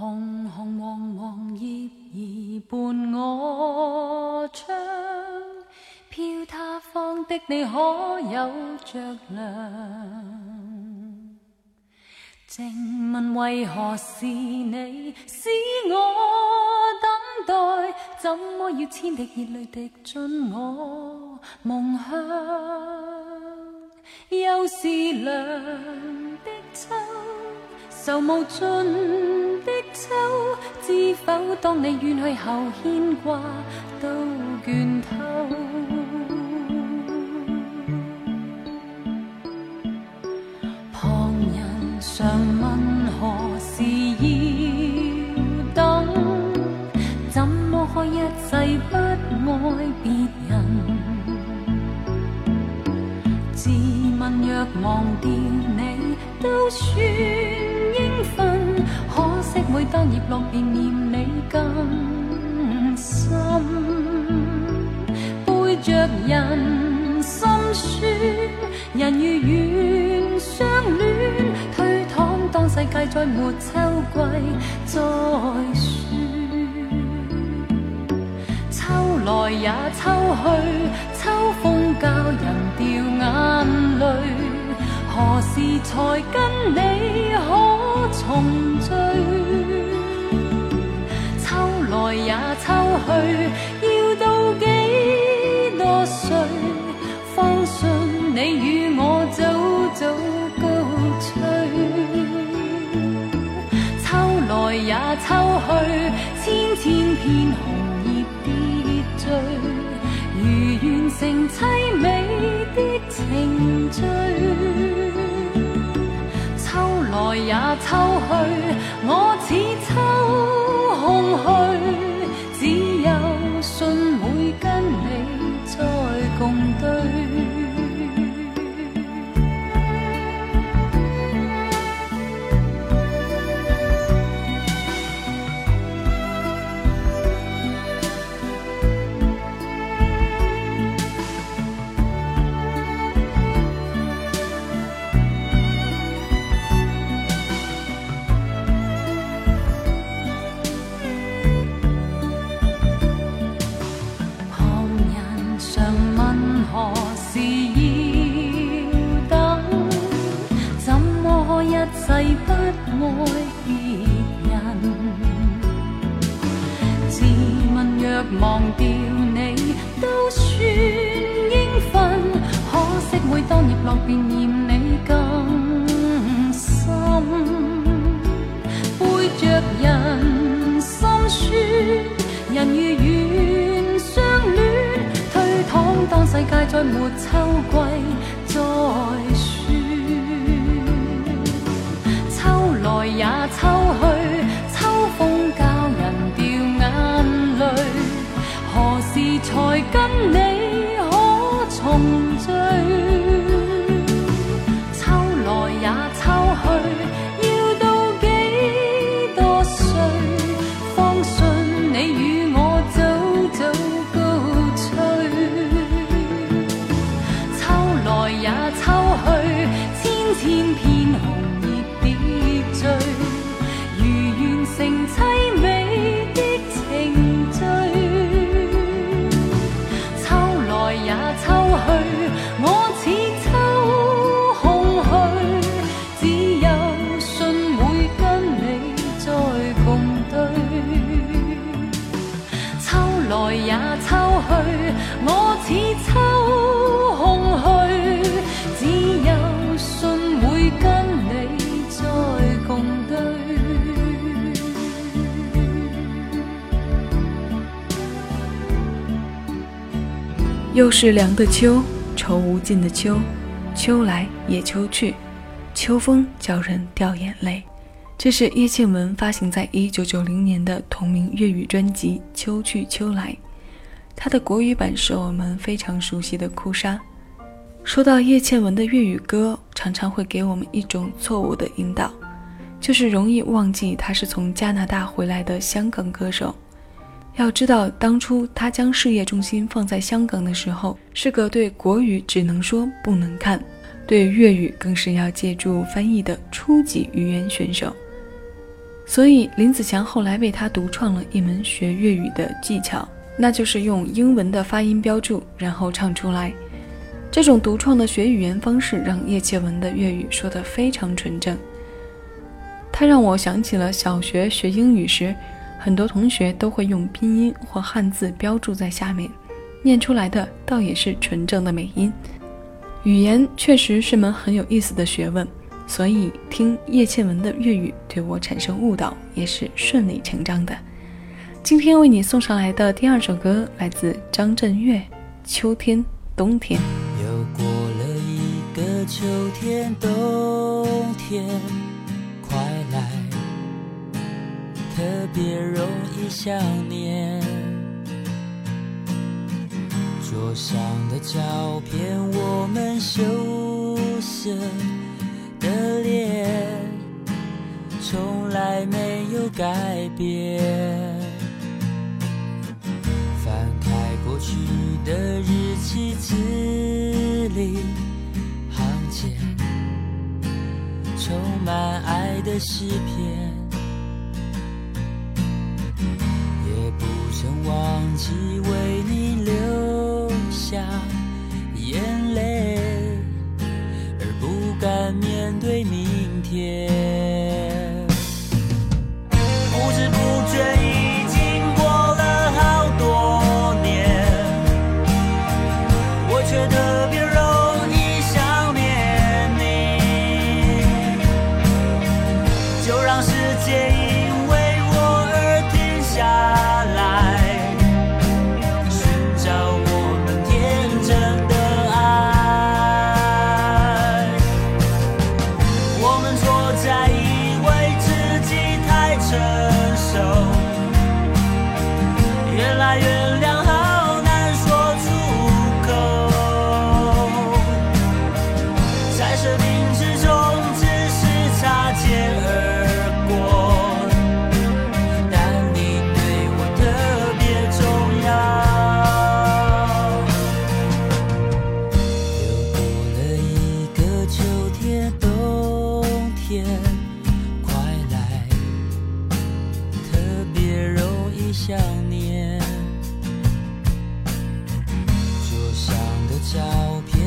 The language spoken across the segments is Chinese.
红红黄黄叶儿伴我唱，飘他方的你可有着凉？静问为何是你使我等待？怎么要千滴热泪滴进我梦乡？又是凉的秋，愁无尽的秋，知否？当你远去后，牵挂都倦透。旁人常问何时要等，怎么可一世不爱别人？自问若忘掉你，都算。每当叶落，便念你更深。背着人心酸，人如愿相恋，推搪当世界再没秋季再说。秋来也秋去，秋风教人掉眼泪。何时才跟你可重聚？去，要到几多岁，方信你与我早早告吹？秋来也秋去，千千片红叶跌坠，如完成凄美的情序。秋来也秋去，我似秋空虚，忘掉你，都算应分。可惜每当叶落，便念你更深。背着人心酸，人如愿相恋，推搪当世界再没秋季再说。秋来也秋去，跟你又是凉的秋，愁无尽的秋，秋来也秋去，秋风叫人掉眼泪。这是叶倩文发行在一九九零年的同名粤语专辑《秋去秋来》，她的国语版是我们非常熟悉的《哭砂》。说到叶倩文的粤语歌，常常会给我们一种错误的引导，就是容易忘记她是从加拿大回来的香港歌手。要知道，当初他将事业重心放在香港的时候，是个对国语只能说不能看，对粤语更是要借助翻译的初级语言选手。所以林子祥后来为他独创了一门学粤语的技巧，那就是用英文的发音标注，然后唱出来。这种独创的学语言方式，让叶倩文的粤语说得非常纯正。他让我想起了小学学英语时，很多同学都会用拼音或汉字标注在下面，念出来的倒也是纯正的美音。语言确实是门很有意思的学问。所以听叶倩文的粤语对我产生误导也是顺理成章的。今天为你送上来的第二首歌来自张震岳，《秋天冬天》。又过了一个秋天冬天，快来，特别容易想念。桌上的照片，我们羞涩。的脸从来没有改变，翻开过去的日记，字里行间充满爱的诗篇，起为你流下眼泪。而不敢面对明天，照片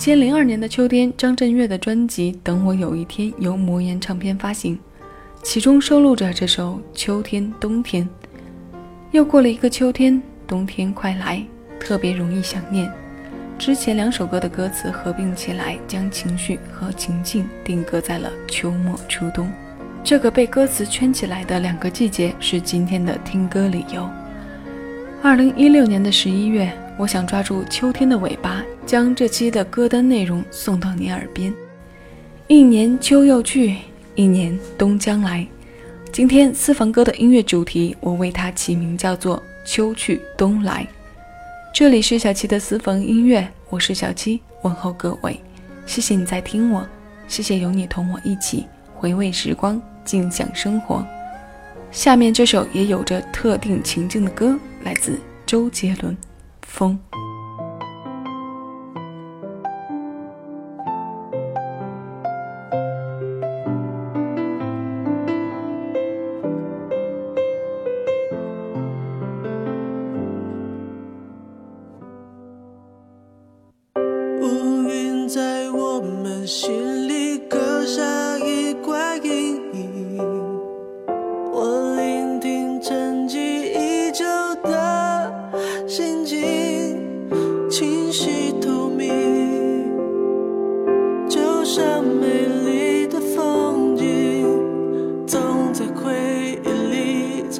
千零二年的秋天，张震岳的专辑《等我有一天》由魔岩唱片发行，其中收录着这首《秋天冬天》。又过了一个秋天，冬天快来，特别容易想念。之前两首歌的歌词合并起来，将情绪和情境定格在了秋末初冬。这个被歌词圈起来的两个季节是今天的听歌理由。二零一六年的十一月，我想抓住秋天的尾巴将这期的歌单内容送到你耳边。一年秋又去一年冬将来。今天私房歌的音乐主题我为它起名叫做秋去冬来。这里是小七的私房音乐我是小七问候各位。谢谢你在听我谢谢有你同我一起回味时光静享生活。下面这首也有着特定情境的歌来自周杰伦。风。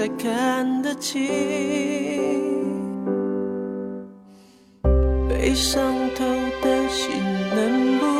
才看得清。被伤透的心能不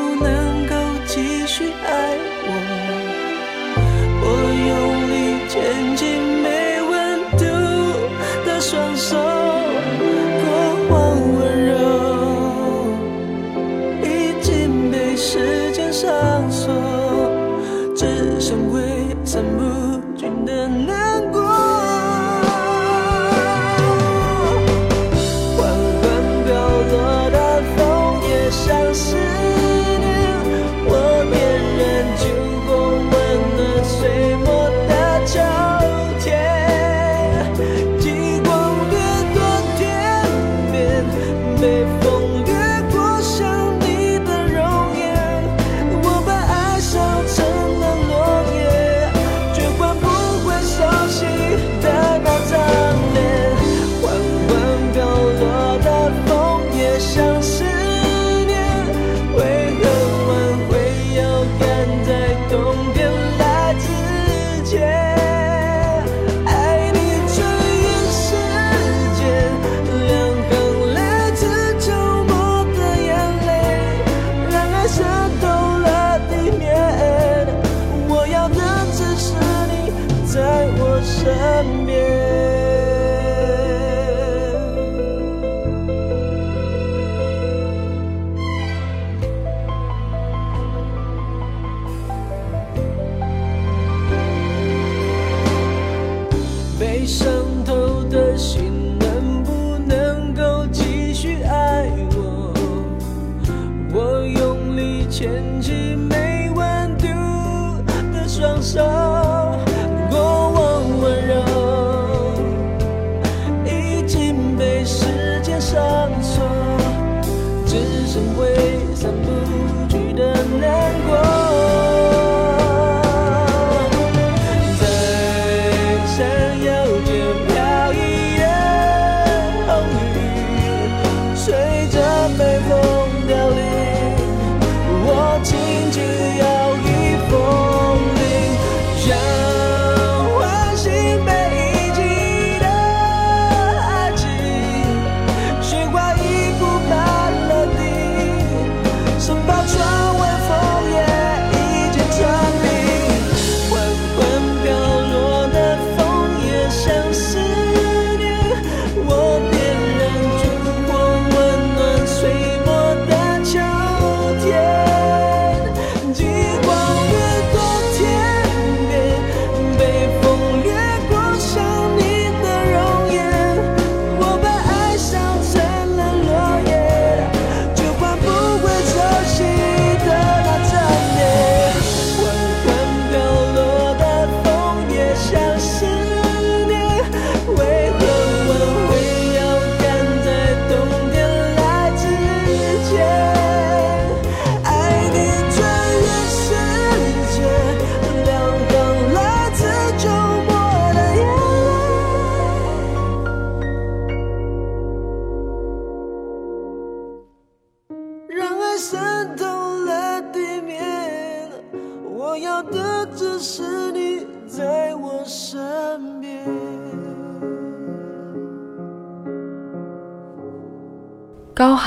的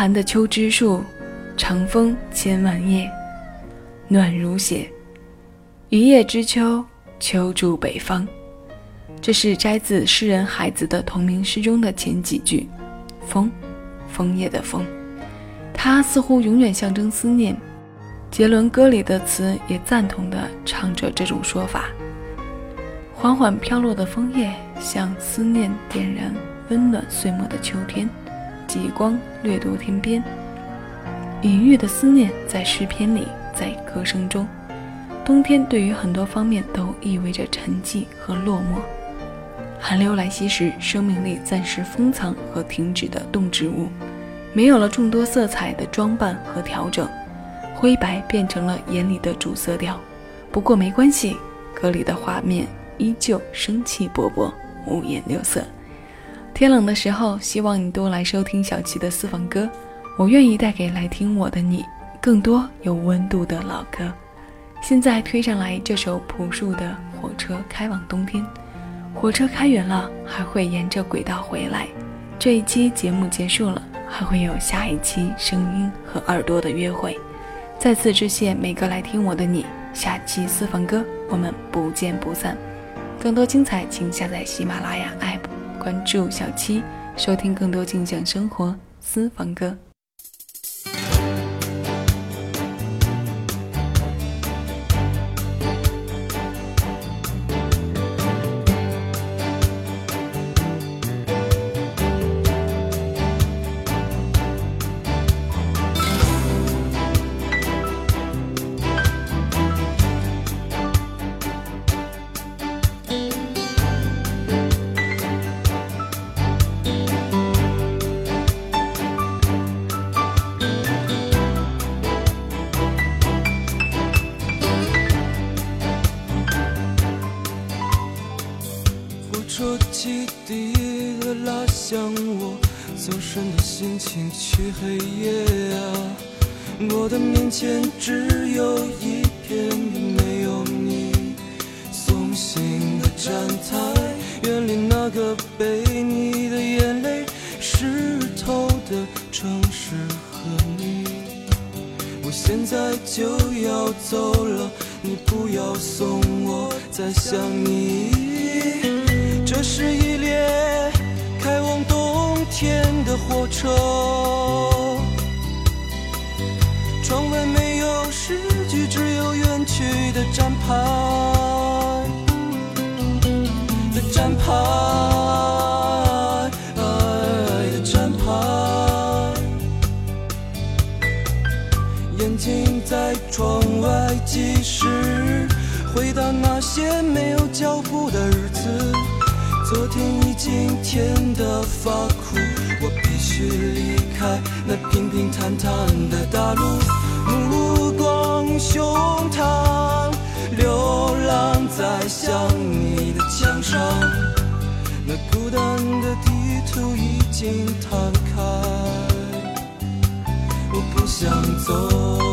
寒的秋之树，长风千万叶，暖如血。一叶知秋，秋住北方。这是摘自诗人海子的同名诗中的前几句。枫，枫叶的枫，它似乎永远象征思念。杰伦歌里的词也赞同地唱着这种说法。缓缓飘落的枫叶，像思念点燃温暖岁末的秋天，极光掠夺天边。隐喻的思念在诗篇里，在歌声中。冬天对于很多方面都意味着沉寂和落寞。寒流来袭时，生命力暂时封藏和停止的动植物，没有了众多色彩的装扮和调整，灰白变成了眼里的主色调。不过没关系，歌里的画面依旧生气勃勃，五颜六色。天冷的时候，希望你多来收听小七的私房歌，我愿意带给来听我的你更多有温度的老歌。现在推上来这首朴树的《火车开往冬天》，火车开远了，还会沿着轨道回来。这一期节目结束了，还会有下一期声音和耳朵的约会。再次致谢每个来听我的你，下期私房歌我们不见不散。更多精彩，请下载喜马拉雅 APP，关注小七，收听更多静享生活私房歌。黑夜啊！我的面前只有一片没有你送行的站台，远离那个被你的眼泪湿透的城市和你。我现在就要走了，你不要送我，再想你。这是一列天的火车，窗外没有诗句，只有远去的站牌。的站牌。的站牌，眼睛在窗外计时，回到那些没有脚步的日子。昨天已经甜得发苦，我必须离开。那平平坦坦的大路，目光胸膛，流浪在想你的墙上，那孤单的地图已经摊开，我不想走。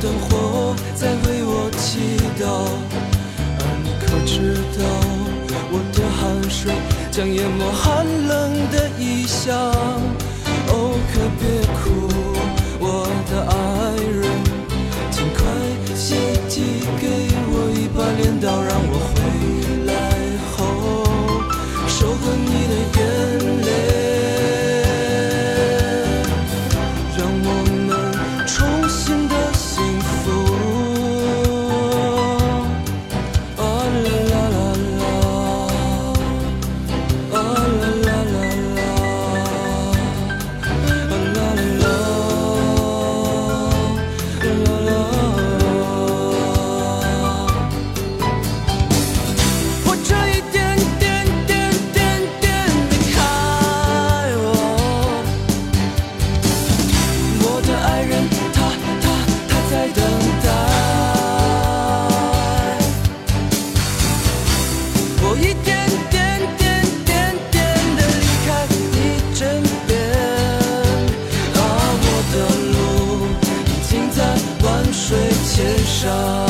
灯火在为我祈祷，而你可知道，我的汗水将淹没寒冷的异乡。伤